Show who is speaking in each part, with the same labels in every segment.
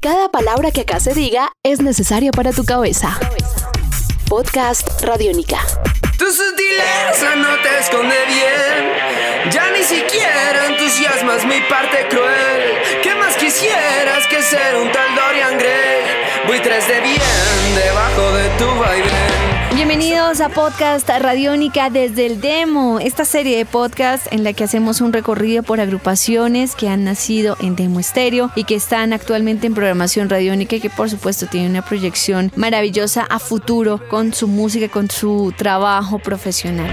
Speaker 1: Cada palabra que acá se diga es necesaria para tu cabeza. Podcast Radiónica.
Speaker 2: Tu sutileza no te esconde bien. Ya ni siquiera entusiasmas mi parte cruel. ¿Qué más quisieras que ser un tal Dorian Gray? Buitres de bien debajo de tu vaivén.
Speaker 3: Bienvenidos a Podcast Radiónica desde el Demo, esta serie de podcast en la que hacemos un recorrido por agrupaciones que han nacido en Demo Estéreo y que están actualmente en programación radiónica y que por supuesto tienen una proyección maravillosa a futuro con su música, con su trabajo profesional.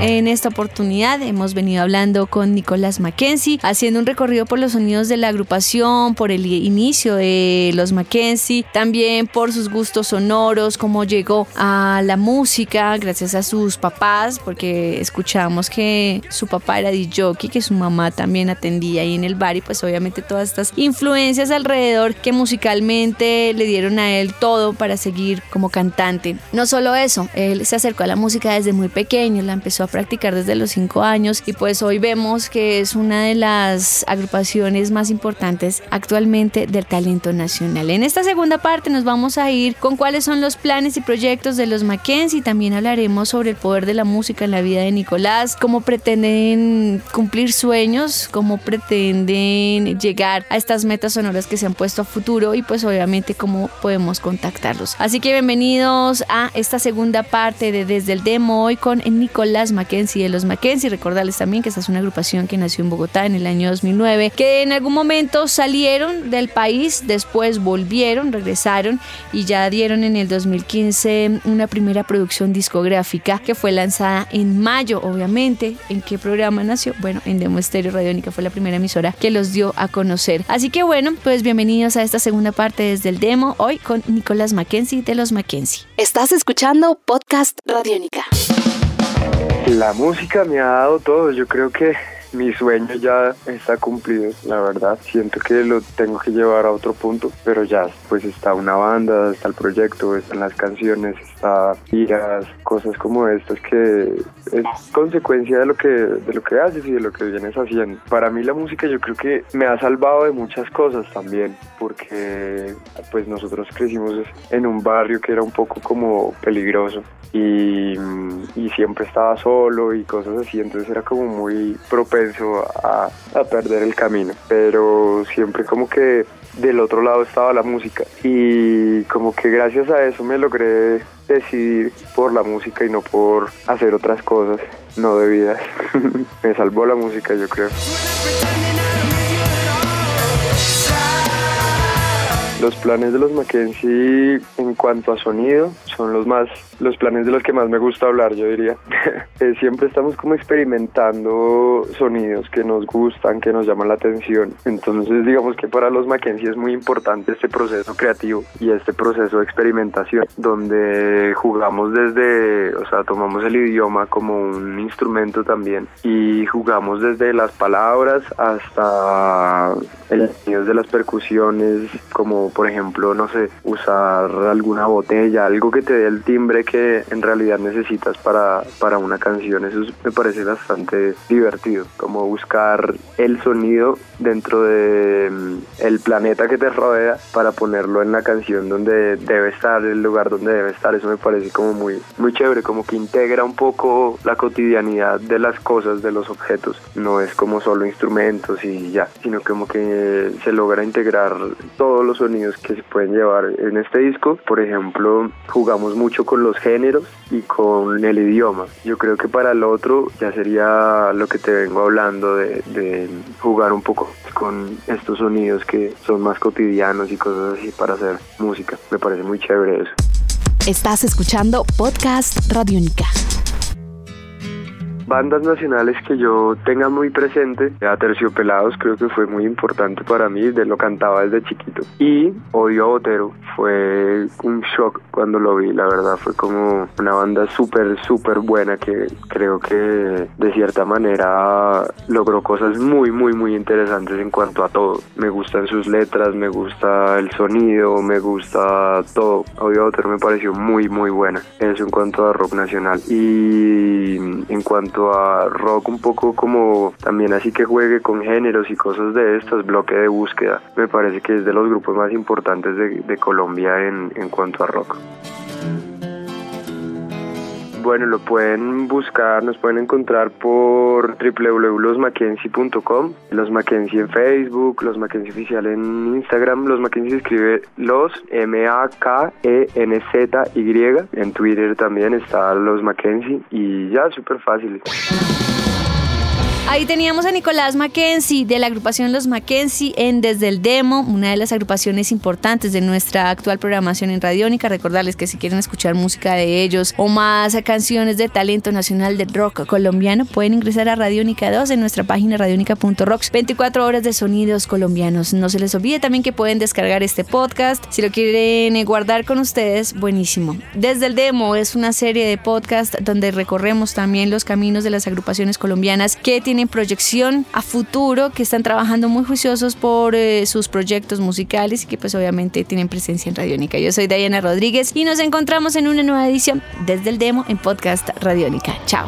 Speaker 3: En esta oportunidad hemos venido hablando con Nicolás Mackenzie, haciendo un recorrido por los sonidos de la agrupación, por el inicio de los Mackenzie, también por sus gustos sonoros, cómo llegó a la música gracias a sus papás, porque escuchamos que su papá era DJ, que su mamá también atendía ahí en el bar y pues obviamente todas estas influencias alrededor que musicalmente le dieron a él todo para seguir como cantante. No solo eso, él se acercó a la música desde muy pequeño, la empezó a practicar desde los cinco años y pues hoy vemos que es una de las agrupaciones más importantes actualmente del talento nacional. En esta segunda parte nos vamos a ir con cuáles son los planes y proyectos de los Mackenzie. También hablaremos sobre el poder de la música en la vida de Nicolás, cómo pretenden cumplir sueños, cómo pretenden llegar a estas metas sonoras que se han puesto a futuro y pues obviamente cómo podemos contactarlos. Así que bienvenidos a esta segunda parte de Desde el Demo hoy con Nicolás Mackenzie de los Mackenzie. Recordarles también que esta es una agrupación que nació en Bogotá en el año 2009, que en algún momento salieron del país, después volvieron, regresaron y ya dieron en el 2015 una primera producción discográfica que fue lanzada en mayo, obviamente. ¿En qué programa nació? Bueno, en Demo Estéreo Radiónica fue la primera emisora que los dio a conocer. Así que bueno, pues bienvenidos a esta segunda parte desde el demo, hoy con Nicolás Mackenzie de los Mackenzie.
Speaker 1: Estás escuchando Podcast Radiónica.
Speaker 4: La música me ha dado todo, yo creo que mi sueño ya está cumplido, la verdad. Siento que lo tengo que llevar a otro punto, pero ya pues está una banda, está el proyecto, están las canciones, está giras, cosas como estas que es consecuencia de lo que de lo que haces y de lo que vienes haciendo. Para mí la música yo creo que me ha salvado de muchas cosas también, porque pues nosotros crecimos en un barrio que era un poco como peligroso y, y siempre estaba solo y cosas así, entonces era como muy propenso a, a perder el camino, pero siempre como que del otro lado estaba la música y como que gracias a eso me logré decidir por la música y no por hacer otras cosas no debidas. me salvó la música yo creo. Los planes de los Mackenzie en cuanto a sonido son los más, los planes de los que más me gusta hablar, yo diría. Eh, siempre estamos como experimentando sonidos que nos gustan, que nos llaman la atención. Entonces, digamos que para los Mackenzie es muy importante este proceso creativo y este proceso de experimentación, donde jugamos desde, o sea, tomamos el idioma como un instrumento también y jugamos desde las palabras hasta el sonido de las percusiones, como por ejemplo, no sé, usar alguna botella, algo que te dé el timbre que en realidad necesitas para, para una canción. Eso me parece bastante divertido, como buscar el sonido dentro de mm, el planeta que te rodea para ponerlo en la canción donde debe estar, el lugar donde debe estar. Eso me parece como muy, muy chévere, como que integra un poco la cotidianidad de las cosas, de los objetos. No es como solo instrumentos y ya, sino como que se logra integrar todos los sonidos que se pueden llevar en este disco. Por ejemplo, jugamos mucho con los géneros y con el idioma. Yo creo que para el otro ya sería lo que te vengo hablando de, de jugar un poco con estos sonidos que son más cotidianos y cosas así para hacer música. Me parece muy chévere eso.
Speaker 1: Estás escuchando Podcast Radiónica
Speaker 4: bandas nacionales que yo tenga muy presente, a Terciopelados creo que fue muy importante para mí, de lo cantaba desde chiquito. Y Odio a Botero fue un shock cuando lo vi, la verdad, fue como una banda súper, súper buena que creo que de cierta manera logró cosas muy, muy, muy interesantes en cuanto a todo. Me gustan sus letras, me gusta el sonido, me gusta todo. Odio a Botero me pareció muy, muy buena. Eso en cuanto a rock nacional. Y en cuanto a rock un poco como también así que juegue con géneros y cosas de estas, bloque de búsqueda, me parece que es de los grupos más importantes de, Colombia en, en cuanto a rock. Bueno, lo pueden buscar, nos pueden encontrar por www.losmackenzie.com, Los Mackenzie en Facebook, Los Mackenzie oficial en Instagram, Los Mackenzie escribe Los M-A-K-E-N-Z-Y, en Twitter también está Los Mackenzie y ya, súper fácil.
Speaker 3: Ahí teníamos a Nicolás Mackenzie de la agrupación Los Mackenzie en Desde el Demo, una de las agrupaciones importantes de nuestra actual programación en Radiónica. Recordarles que si quieren escuchar música de ellos o más canciones de talento nacional de rock colombiano, pueden ingresar a Radiónica 2 en nuestra página radionica.rocks. 24 horas de sonidos colombianos. No se les olvide también que pueden descargar este podcast. Si lo quieren guardar con ustedes, buenísimo. Desde el Demo es una serie de podcast donde recorremos también los caminos de las agrupaciones colombianas que tienen proyección a futuro, que están trabajando muy juiciosos por eh, sus proyectos musicales y que pues obviamente tienen presencia en Radiónica. Yo soy Diana Rodríguez y nos encontramos en una nueva edición desde el demo en podcast Radiónica. Chao.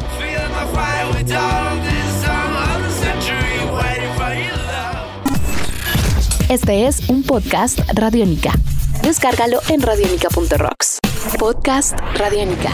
Speaker 1: Este es un podcast Radiónica. Descárgalo en radiónica.rocks. Podcast Radiónica.